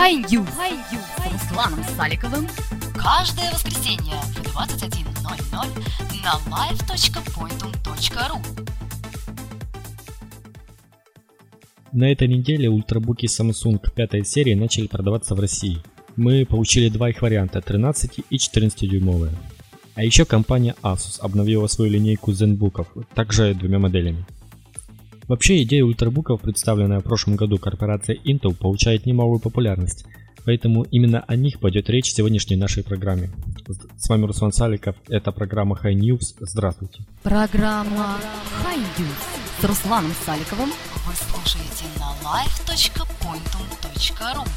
Hi-News с Русланом Саликовым каждое воскресенье в 21.00 на live.pointum.ru На этой неделе ультрабуки Samsung 5 серии начали продаваться в России. Мы получили два их варианта 13 и 14 дюймовые. А еще компания Asus обновила свою линейку ZenBook'ов, также двумя моделями. Вообще идея ультрабуков, представленная в прошлом году корпорацией Intel, получает немалую популярность, поэтому именно о них пойдет речь в сегодняшней нашей программе. С вами Руслан Саликов, это программа High News. Здравствуйте. Программа High News с Русланом Саликовым вы слушаете на live.pointum.ru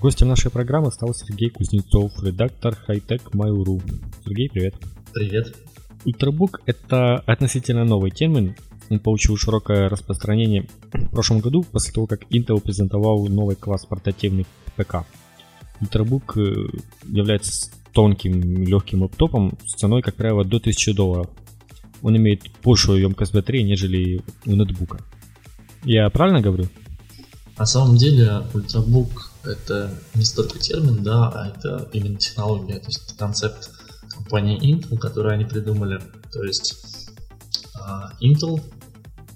Гостем нашей программы стал Сергей Кузнецов, редактор Hightech Mail.ru. Сергей, привет. Привет. Ультрабук – это относительно новый термин. Он получил широкое распространение в прошлом году после того, как Intel презентовал новый класс портативных ПК. Ультрабук э, является тонким легким лэптопом с ценой, как правило, до 1000 долларов. Он имеет большую емкость батареи, нежели у ноутбука. Я правильно говорю? На самом деле ультрабук это не столько термин, да, а это именно технология, то есть концепт компании Intel, который они придумали. То есть uh, Intel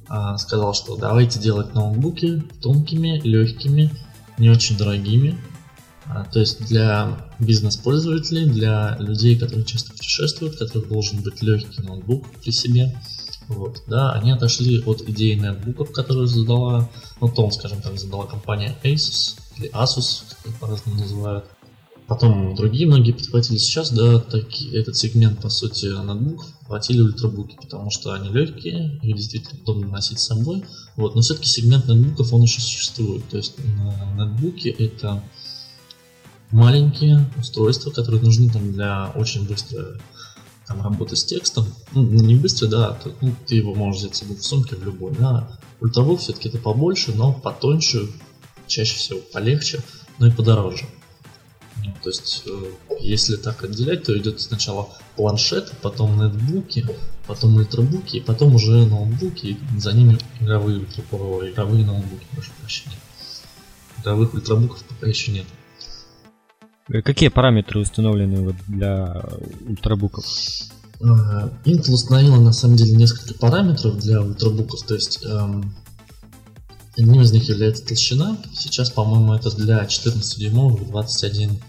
uh, сказал, что давайте делать ноутбуки тонкими, легкими, не очень дорогими. Uh, то есть для бизнес-пользователей, для людей, которые часто путешествуют, которых должен быть легкий ноутбук при себе. Вот, да, они отошли от идеи ноутбуков, которую задала, ну, тон, скажем так, задала компания Asus, или Asus, как их по-разному называют. Потом другие многие подхватили сейчас, да, таки, этот сегмент, по сути, ноутбуков хватили ультрабуки, потому что они легкие, их действительно удобно носить с собой. Вот, но все-таки сегмент ноутбуков, он еще существует. То есть ноутбуки это маленькие устройства, которые нужны там для очень быстрой там, работы с текстом. Ну, не быстро, да, то, ну, ты его можешь взять с собой в сумке в любой, да. Ультрабук все-таки это побольше, но потоньше, чаще всего полегче, но и подороже. То есть, э, если так отделять, то идет сначала планшет, потом нетбуки, потом ультрабуки, и потом уже ноутбуки, и за ними игровые, ультрабуки, игровые ноутбуки, прошу прощения. Игровых ультрабуков пока еще нет. Э, какие параметры установлены вот для ультрабуков? Э, Intel установила на самом деле несколько параметров для ультрабуков, то есть эм, одним из них является толщина. Сейчас, по-моему, это для 14 дюймовых 21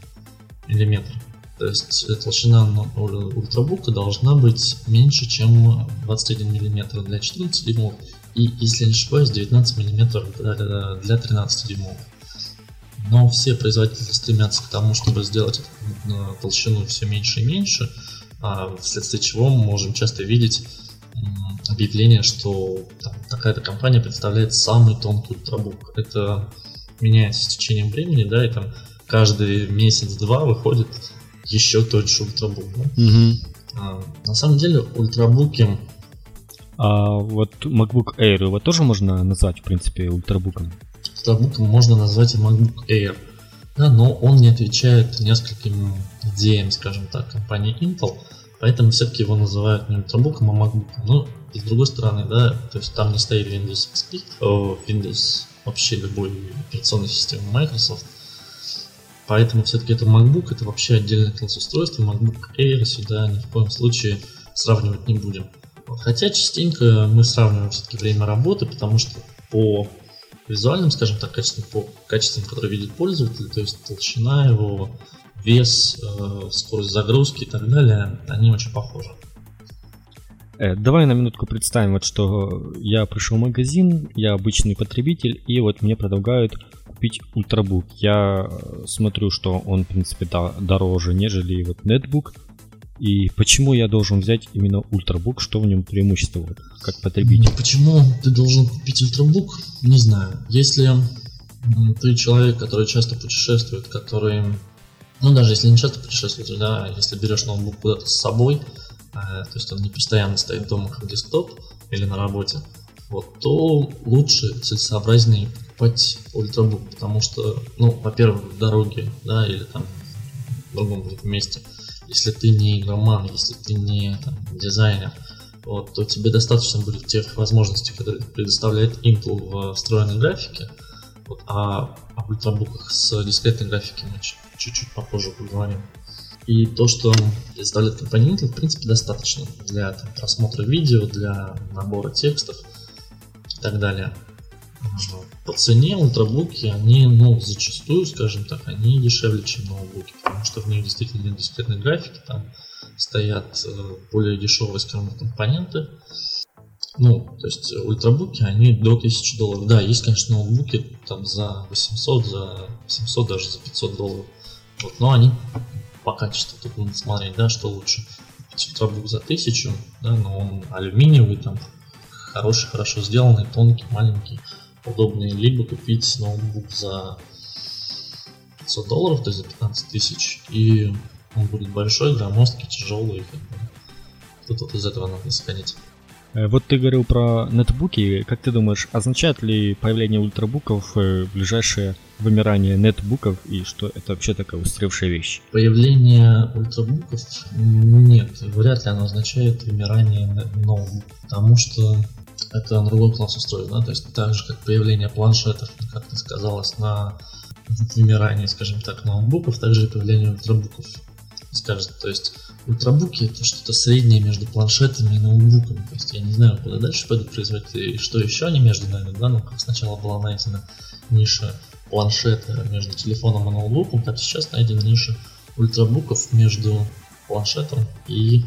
миллиметров. То есть толщина ультрабука должна быть меньше, чем 21 мм для 14 дюймов и, если не ошибаюсь, 19 мм для 13 дюймов. Но все производители стремятся к тому, чтобы сделать толщину все меньше и меньше, а вследствие чего мы можем часто видеть объявление, что такая-то компания представляет самый тонкий ультрабук. Это меняется с течением времени, да, и там каждый месяц-два выходит еще тоньше ультрабук. Да? Угу. А, на самом деле ультрабуки... А вот MacBook Air его тоже можно назвать, в принципе, ультрабуком? Ультрабуком можно назвать и MacBook Air. Да, но он не отвечает нескольким идеям, скажем так, компании Intel, поэтому все-таки его называют не ультрабуком, а MacBook. Но и с другой стороны, да, то есть там не стоит Windows XP, Windows вообще любой операционной системы Microsoft, Поэтому все-таки это MacBook, это вообще отдельное класс устройства. MacBook Air сюда ни в коем случае сравнивать не будем. Хотя частенько мы сравниваем все-таки время работы, потому что по визуальным, скажем так, качествам, по качествам, которые видит пользователь, то есть толщина его, вес, э, скорость загрузки и так далее, они очень похожи. Э, давай на минутку представим, вот что я пришел в магазин, я обычный потребитель, и вот мне предлагают купить ультрабук. Я э, смотрю, что он, в принципе, да, дороже, нежели вот нетбук. И почему я должен взять именно ультрабук, что в нем преимущество, вот, как потребитель? Почему ты должен купить ультрабук? Не знаю. Если ты человек, который часто путешествует, который, ну даже если не часто путешествуешь, да, если берешь ноутбук куда-то с собой, э, то есть он не постоянно стоит дома как десктоп или на работе, вот, то лучше, целесообразнее покупать ультрабук, потому что, ну, во-первых, в дороге, да, или там в другом месте, если ты не игроман, если ты не там, дизайнер, вот, то тебе достаточно будет тех возможностей, которые предоставляет Intel в встроенной графике, вот, а об ультрабуках с дискретной графикой мы чуть-чуть попозже поговорим. И то, что представляет компания Intel, в принципе, достаточно для там, просмотра видео, для набора текстов и так далее. По цене ультрабуки, они, ну, зачастую, скажем так, они дешевле, чем ноутбуки, потому что в них действительно нет дискретной графики, там стоят э, более дешевые, скажем, компоненты. Ну, то есть ультрабуки, они до 1000 долларов. Да, есть, конечно, ноутбуки там за 800, за 700, даже за 500 долларов. Вот, но они по качеству тут надо смотреть, да, что лучше. Ультрабук за 1000, да, но он алюминиевый, там, хороший, хорошо сделанный, тонкий, маленький удобнее либо купить ноутбук за 500 долларов, то есть за 15 тысяч, и он будет большой, громоздкий, тяжелый, как бы. Тут вот из этого надо исходить. Э, вот ты говорил про нетбуки. Как ты думаешь, означает ли появление ультрабуков э, ближайшее вымирание нетбуков и что это вообще такая устаревшая вещь? Появление ультрабуков нет, вряд ли оно означает вымирание ноутбуков, потому что это другой класс устройств, да, то есть так же, как появление планшетов, как ты сказалось, на вымирании, скажем так, ноутбуков, также и появление ультрабуков скажет. То есть ультрабуки это что-то среднее между планшетами и ноутбуками. То есть я не знаю, куда дальше пойдут производители и что еще они между нами, да, ну как сначала была найдена ниша планшета между телефоном и ноутбуком, так сейчас найдена ниша ультрабуков между планшетом и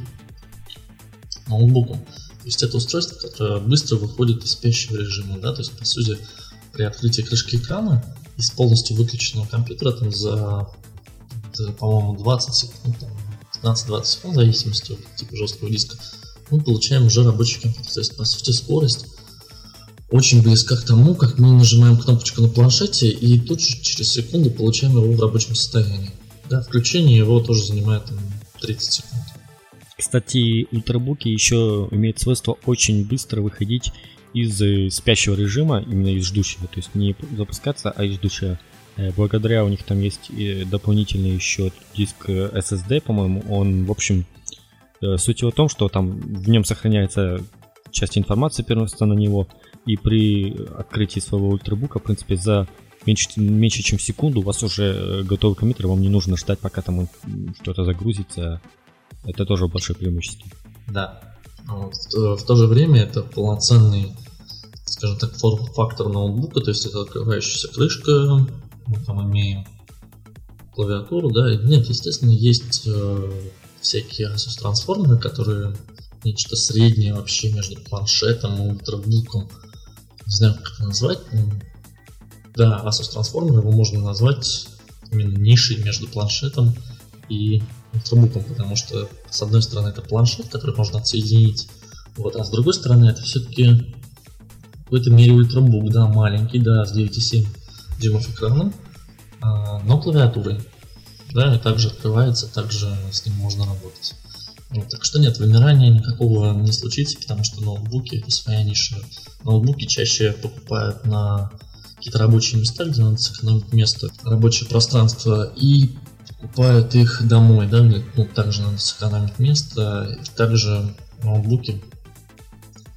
ноутбуком. Есть это устройство, которое быстро выходит из спящего режима, да, то есть по сути при открытии крышки экрана из полностью выключенного компьютера там за, по-моему, 20 секунд, 15-20 секунд, в зависимости от типа жесткого диска, мы получаем уже рабочий компьютер. То есть, по сути, скорость очень близка к тому, как мы нажимаем кнопочку на планшете и тут же через секунду получаем его в рабочем состоянии. Да, включение его тоже занимает там, 30 секунд. Кстати, ультрабуки еще имеют свойство очень быстро выходить из э, спящего режима, именно из ждущего, то есть не запускаться, а из ждущего. Э, благодаря у них там есть дополнительный еще диск SSD, по-моему, он, в общем, э, суть его в том, что там в нем сохраняется часть информации переносится на него, и при открытии своего ультрабука, в принципе, за меньше, меньше чем секунду у вас уже готовый компьютер, вам не нужно ждать, пока там что-то загрузится, это тоже большое преимущество. Да. Вот. В то же время это полноценный, скажем так, форм-фактор ноутбука, то есть это открывающаяся крышка, мы там имеем клавиатуру, да, нет, естественно, есть э, всякие Asus трансформеры, которые нечто среднее вообще между планшетом и ультрабуком. Не знаю, как это назвать. Да, Asus трансформер его можно назвать именно нишей между планшетом и ультрабуком, потому что с одной стороны это планшет, который можно отсоединить, вот, а с другой стороны это все-таки в какой-то мере ультрабук, да, маленький, да, с 9,7 дюймов экраном, а, но клавиатурой, да, и также открывается, также с ним можно работать. Вот, так что нет, вымирания никакого не случится, потому что ноутбуки это своя ниша. Ноутбуки чаще покупают на какие-то рабочие места, где надо сэкономить место, рабочее пространство, и покупают их домой, да, где ну, также надо сэкономить место, и также ноутбуки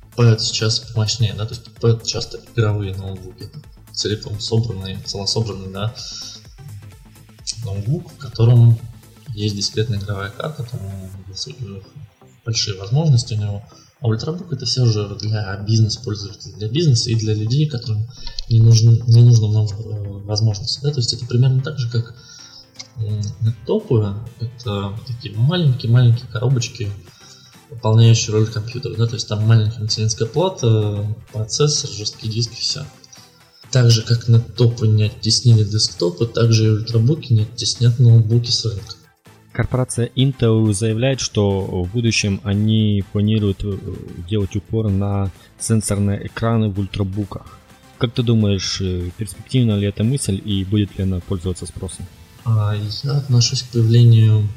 покупают сейчас помощнее, да, то есть покупают часто игровые ноутбуки, целиком собранные, целособранные, да, ноутбук, в котором есть дискретная игровая карта, там большие возможности у него. А ультрабук это все же для бизнес-пользователей, для бизнеса и для людей, которым не, нужны, не нужно много э, возможностей. Да? То есть это примерно так же, как Лэптопы — это такие маленькие-маленькие коробочки, выполняющие роль компьютера. Да? То есть там маленькая материнская плата, процессор, жесткий диск и все. Так же, как на топы не оттеснили десктопы, так же и ультрабуки не оттеснят ноутбуки с рынка. Корпорация Intel заявляет, что в будущем они планируют э, делать упор на сенсорные экраны в ультрабуках. Как ты думаешь, э, перспективна ли эта мысль и будет ли она пользоваться спросом? А, я отношусь к появлению,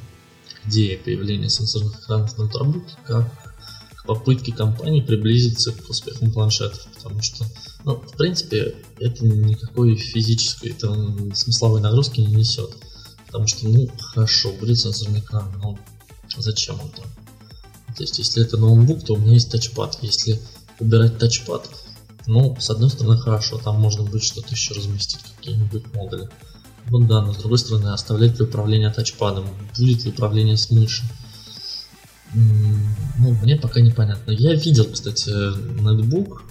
идеи появления сенсорных экранов на ноутбуке как к попытке компании приблизиться к успехам планшетов, потому что, ну, в принципе, это никакой физической, это смысловой нагрузки не несет. Потому что, ну, хорошо, будет сенсорный экран, но зачем он там? То есть, если это ноутбук, то у меня есть тачпад. Если убирать тачпад, ну, с одной стороны, хорошо, там можно будет что-то еще разместить, какие-нибудь модули. Вот да, но с другой стороны, оставлять ли управление тачпадом, будет ли управление с мышью. Ну, мне пока непонятно. Я видел, кстати, ноутбук,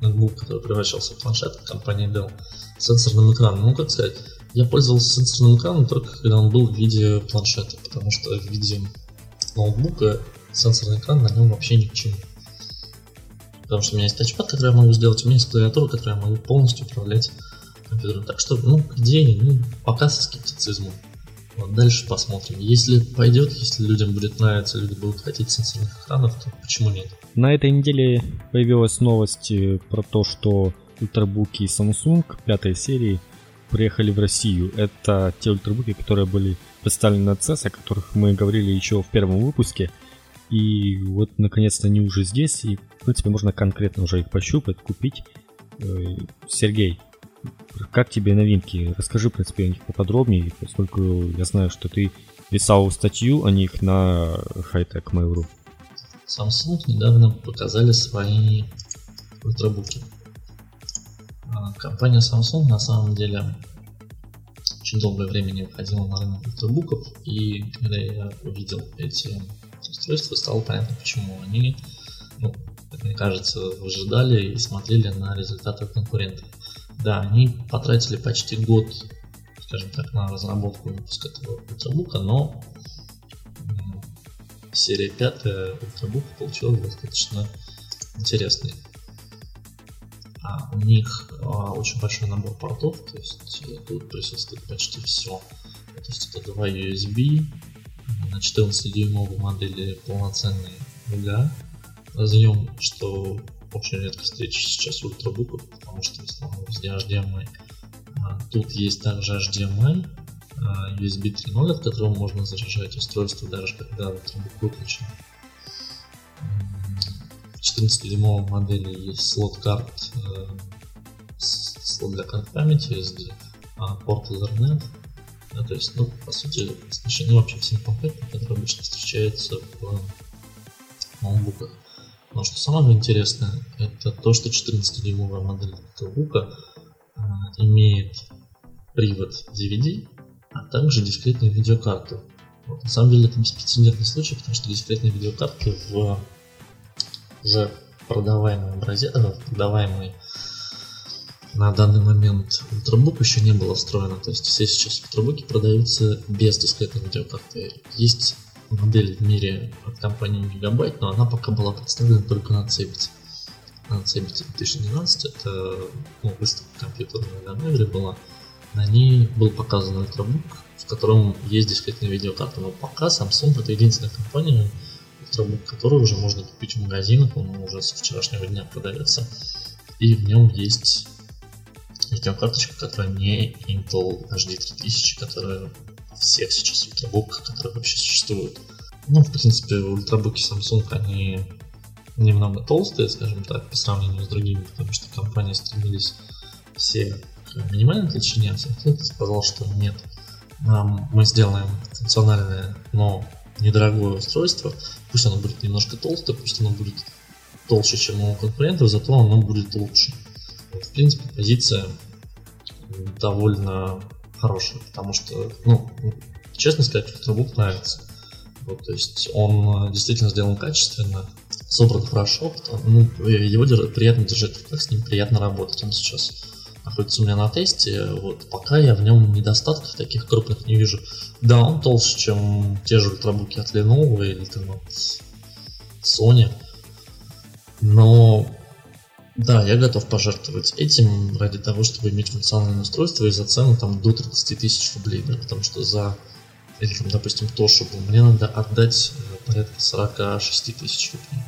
ноутбук, который превращался в планшет компании Dell, с сенсорным экраном. Ну, как сказать, я пользовался сенсорным экраном только когда он был в виде планшета, потому что в виде ноутбука сенсорный экран на нем вообще ни к чему. Потому что у меня есть тачпад, который я могу сделать, у меня есть клавиатура, которую я могу полностью управлять компьютером. Так что, ну, к идее, ну, пока со скептицизмом. Вот дальше посмотрим. Если пойдет, если людям будет нравиться, люди будут хотеть сенсорных экранов, то почему нет? На этой неделе появилась новость э, про то, что ультрабуки Samsung пятой серии приехали в Россию. Это те ультрабуки, которые были представлены на CES, о которых мы говорили еще в первом выпуске. И вот наконец-то они уже здесь, и в принципе можно конкретно уже их пощупать, купить. Э, Сергей, как тебе новинки? Расскажи, в принципе, о них поподробнее, поскольку я знаю, что ты писал статью о них на Hightech Mail.ru. Samsung недавно показали свои ультрабуки. А, компания Samsung на самом деле очень долгое время не выходила на рынок ультрабуков, и когда я увидел эти устройства, стало понятно, почему они, ну, как мне кажется, выжидали и смотрели на результаты конкурентов. Да, они потратили почти год, скажем так, на разработку и выпуск этого ультрабука, но серия пятая ультрабука получилась достаточно интересной. А у них а, очень большой набор портов, то есть э, тут присутствует почти все. То есть это два USB, на 14-дюймовой модели полноценный VGA разъем, что очень редко встречи сейчас ультрабуков, потому что в основном везде HDMI. А, тут есть также HDMI, USB 3.0, от которого можно заряжать устройство даже когда ультрабук выключен. В 14-дюймовой модели есть слот карт, э, слот для карт памяти SD, а, порт Ethernet, да, то есть, ну, по сути, оснащены вообще всем комплектом, который обычно встречается в ноутбуках. Но что самое интересное, это то, что 14-дюймовая модель ноутбука а, имеет привод DVD, а также дискретную видеокарту. Вот, на самом деле это беспрецедентный случай, потому что дискретные видеокарты в уже продаваемый образец, э, продаваемый на данный момент ультрабук еще не было встроено. То есть все сейчас ультрабуки продаются без дискретной видеокарты. Есть модель в мире от компании Gigabyte, но она пока была представлена только на Cebit. На Cebit 2012 это ну, выставка компьютерная на Невре была. На ней был показан ультрабук, в котором есть дискретная видеокарта, но пока Samsung это единственная компания, ультрабук, который уже можно купить в магазинах, он уже со вчерашнего дня продается, и в нем есть видеокарточка, которая не Intel HD 3000, которая всех сейчас ультрабуках, которые вообще существуют. Ну, в принципе, ультрабуки Samsung, они немного толстые, скажем так, по сравнению с другими, потому что компании стремились все к минимальной толщине, а Samsung сказал, что нет, мы сделаем функциональное, но недорогое устройство, пусть оно будет немножко толстое, пусть оно будет толще, чем у конкурентов, зато оно будет лучше. Вот, в принципе, позиция довольно хороший, потому что, ну, честно сказать, ультрабук нравится. Вот, то есть он э, действительно сделан качественно, собран хорошо, ну, его приятно держать руках, с ним приятно работать. Он сейчас находится у меня на тесте, вот, пока я в нем недостатков таких крупных не вижу. Да, он толще, чем те же ультрабуки от Lenovo или там Sony, но да, я готов пожертвовать этим ради того, чтобы иметь функциональное устройство и за цену там до 30 тысяч рублей, да, потому что за, или там, допустим, Toshiba мне надо отдать э, порядка 46 тысяч рублей.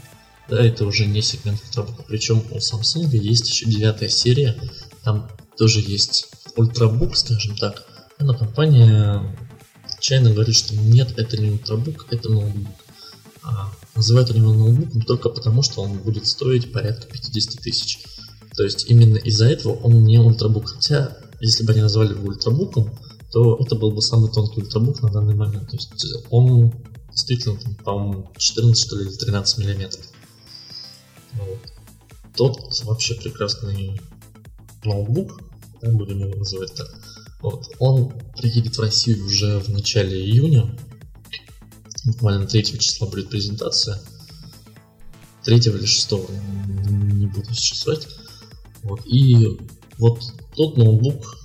Да, это уже не сегмент ультрабука. Причем у Samsung есть еще девятая серия, там тоже есть ультрабук, скажем так, но компания отчаянно говорит, что нет, это не ультрабук, это ноутбук. А Называют они его ноутбуком только потому, что он будет стоить порядка 50 тысяч. То есть именно из-за этого он не ультрабук. Хотя, если бы они назвали его ультрабуком, то это был бы самый тонкий ультрабук на данный момент. То есть он действительно, там, по-моему, 14 что ли, или 13 миллиметров. Вот. Тот вообще прекрасный ноутбук, будем его называть так. Вот. Он приедет в Россию уже в начале июня. Буквально 3 числа будет презентация. 3 или 6, не буду сейчас врать. Вот. И вот тот ноутбук,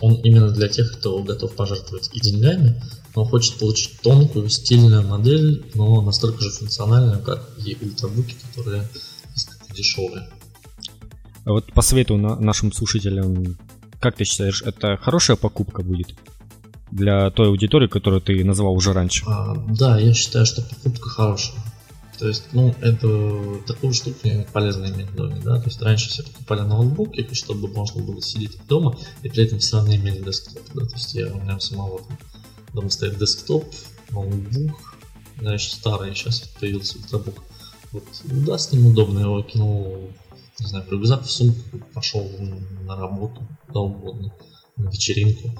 он именно для тех, кто готов пожертвовать и деньгами, но хочет получить тонкую, стильную модель, но настолько же функциональную, как и ультрабуки, которые несколько дешевые. А вот по совету на нашим слушателям, как ты считаешь, это хорошая покупка будет для той аудитории, которую ты назвал уже раньше? А, да, я считаю, что покупка хорошая. То есть, ну, это такую штуку полезно иметь в доме, да. То есть раньше все покупали ноутбуки, чтобы можно было сидеть дома и при этом все равно иметь десктоп. Да? То есть я у меня самого там, дома стоит десктоп, ноутбук, значит, старый, сейчас появился ультрабук. Вот, да, с ним удобно, я его кинул, не знаю, в рюкзак, в сумку, пошел на работу, куда угодно, на вечеринку.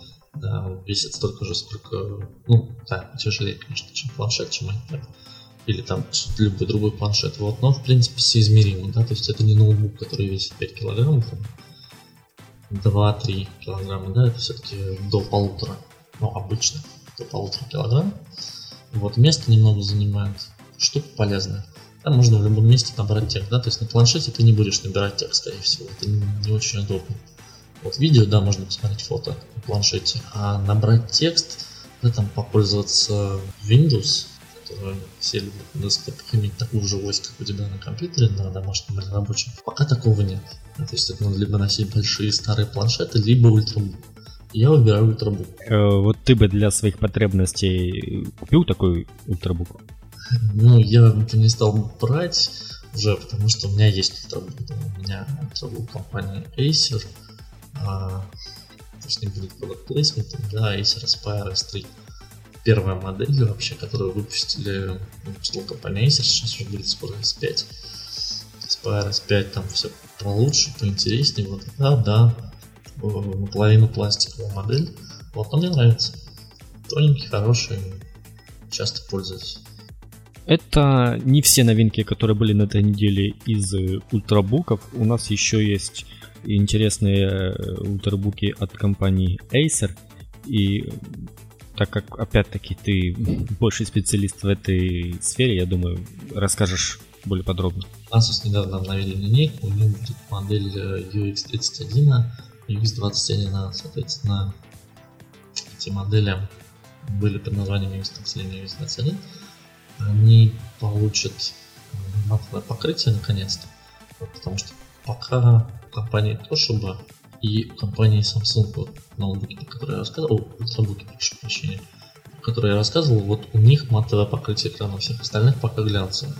Весит столько же, сколько, ну, да, тяжелее, конечно, чем планшет, чем iPad или там любой другой планшет. Вот, но в принципе соизмеримо, да, то есть это не ноутбук, который весит 5 килограммов, 2-3 килограмма, да, это все-таки до полутора, ну, обычно до полутора килограмм. Вот, место немного занимает, штука полезная. Там можно в любом месте набрать текст, да, то есть на планшете ты не будешь набирать текст, скорее всего, это не, не очень удобно. Вот видео, да, можно посмотреть фото на планшете, а набрать текст, да, там попользоваться Windows, которые все любят десктоп, иметь такую же ось, как у тебя на компьютере, на домашнем или рабочем. Пока такого нет. То есть это надо либо носить большие старые планшеты, либо ультрабук. Я выбираю ультрабук. Э, вот ты бы для своих потребностей купил такой ультрабук? Ну, я это не стал брать уже, потому что у меня есть ультрабук. У меня ультрабук компании Acer. А, есть не будет product placement, да, Acer Aspire S3 первая модель вообще, которую выпустили, выпустила компания Acer, сейчас уже будет скоро S5. Aspire S5 там все получше, поинтереснее, вот да, да, наполовину пластиковая модель. Вот, но мне нравится. Тоненький, хороший, часто пользуюсь. Это не все новинки, которые были на этой неделе из э, ультрабуков. У нас еще есть интересные э, ультрабуки от компании Acer. И так как, опять-таки, ты больше специалист в этой сфере, я думаю, расскажешь более подробно. Asus недавно обновили линейку, у них модель UX31, UX21, соответственно, эти модели были под названием UX31 и UX21. Они получат матовое покрытие наконец-то, потому что пока компания Toshiba и компании Samsung, ноутбуки, про которые я рассказывал, ультрабуки, прошу прощения, про которые я рассказывал, вот у них матовое покрытие экрана, всех остальных пока глянцевое.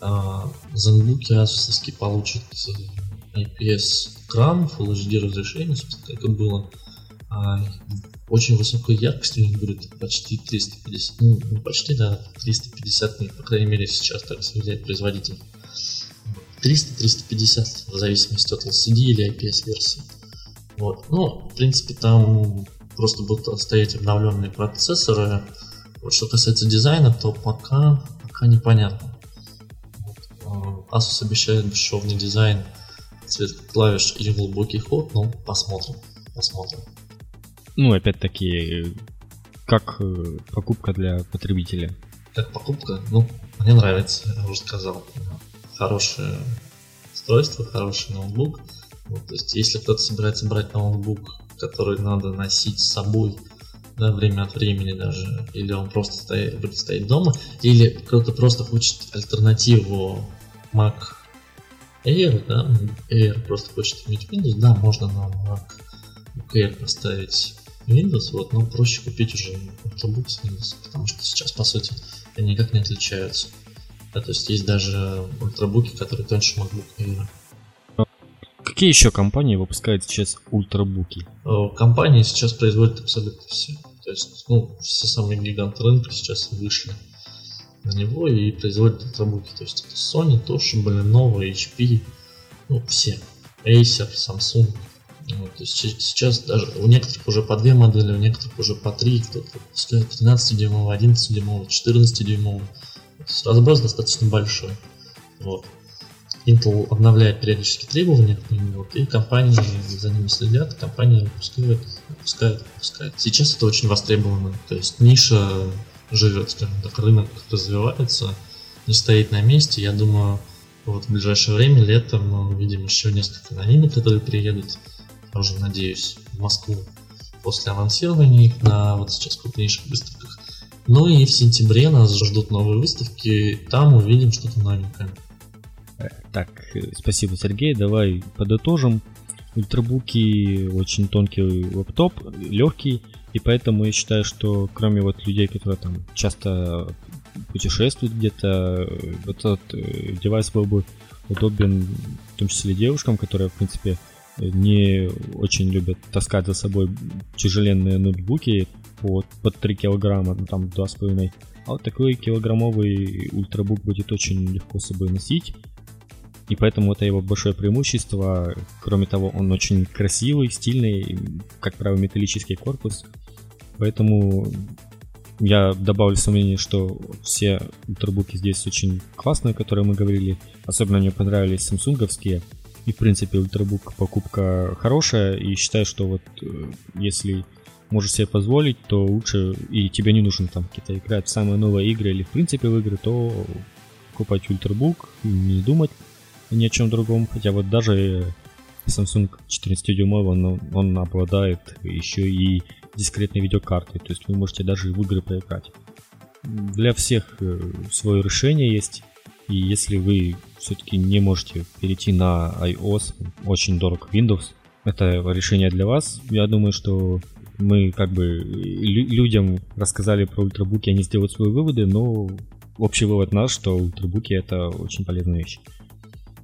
А, Zenbook Asus получат IPS экран, Full HD разрешение, собственно, как и было. А, очень высокая яркость у них будет почти 350, ну почти, да, 350, ну, по крайней мере сейчас так заявляет производитель. 300-350 в зависимости от LCD или IPS версии. Вот. Ну, в принципе, там просто будут стоять обновленные процессоры. Вот что касается дизайна, то пока, пока непонятно. Вот. А, Asus обещает бесшовный дизайн, цвет клавиш и глубокий ход, ну, посмотрим, посмотрим. Ну, опять-таки, как э, покупка для потребителя? Как покупка? Ну, мне нравится, я уже сказал хорошее устройство, хороший ноутбук. Вот, то есть, если кто-то собирается брать ноутбук, который надо носить с собой да, время от времени даже, или он просто стоит, будет стоять дома, или кто-то просто хочет альтернативу Mac Air, да, Air просто хочет иметь Windows, да, можно на Mac Air поставить Windows, вот, но проще купить уже ноутбук с Windows, потому что сейчас, по сути, они никак не отличаются. Да, то есть есть даже ультрабуки, которые тоньше MacBook Air. Какие еще компании выпускают сейчас ультрабуки? Э, компании сейчас производят абсолютно все. То есть, ну, все самые гиганты рынка сейчас вышли на него и производят ультрабуки. То есть это Sony, Toshiba, Lenovo, HP, ну, все. Acer, Samsung, Вот, то есть сейчас даже у некоторых уже по две модели, у некоторых уже по три, кто-то выпускает 13-дюймовый, 11-дюймовый, 14-дюймовый. Разброс достаточно большой. Вот. Intel обновляет периодически требования к ним, вот, и компании за ними следят, компании выпускают, выпускают, выпускают. Сейчас это очень востребовано, то есть ниша живет, скажем так, рынок развивается, не стоит на месте. Я думаю, вот в ближайшее время, летом, мы увидим еще несколько новинок, которые приедут, я уже надеюсь, в Москву после анонсирования их на вот сейчас крупнейших выставках. Ну и в сентябре нас ждут новые выставки, там увидим что-то новенькое. Так, спасибо, Сергей. Давай подытожим. Ультрабуки очень тонкий лаптоп, легкий, и поэтому я считаю, что кроме вот людей, которые там часто путешествуют где-то, вот этот э, девайс был бы удобен в том числе девушкам, которые, в принципе, не очень любят таскать за собой тяжеленные ноутбуки под, под 3 килограмма, ну, там 2,5. А вот такой килограммовый ультрабук будет очень легко с собой носить. И поэтому это его большое преимущество. Кроме того, он очень красивый, стильный, как правило, металлический корпус. Поэтому я добавлю сомнение, что все ультрабуки здесь очень классные, которые мы говорили. Особенно мне понравились самсунговские. И, в принципе, ультрабук покупка хорошая. И считаю, что вот э, если можешь себе позволить, то лучше, и тебе не нужно там какие-то играть в самые новые игры или в принципе в игры, то покупать ультрабук, не думать ни о чем другом. Хотя вот даже Samsung 14-дюймовый, он, он обладает еще и дискретной видеокартой, то есть вы можете даже в игры поиграть. Для всех э, свое решение есть, и если вы все-таки не можете перейти на iOS, очень дорог Windows, это решение для вас. Я думаю, что мы как бы людям рассказали про ультрабуки, они сделают свои выводы, но общий вывод наш, что ультрабуки это очень полезная вещь.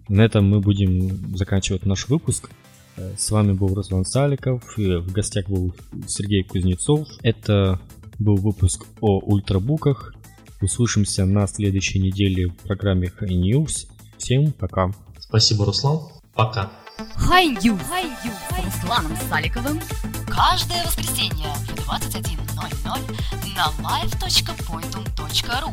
На этом мы будем заканчивать наш выпуск. Э, с вами был Руслан Саликов, в гостях был Сергей Кузнецов. Это был выпуск о ультрабуках. Услышимся на следующей неделе в программе High News. Всем пока. Спасибо, Руслан. Пока. High News. Русланом Саликовым. Каждое воскресенье в 21.00 на live.pointum.ru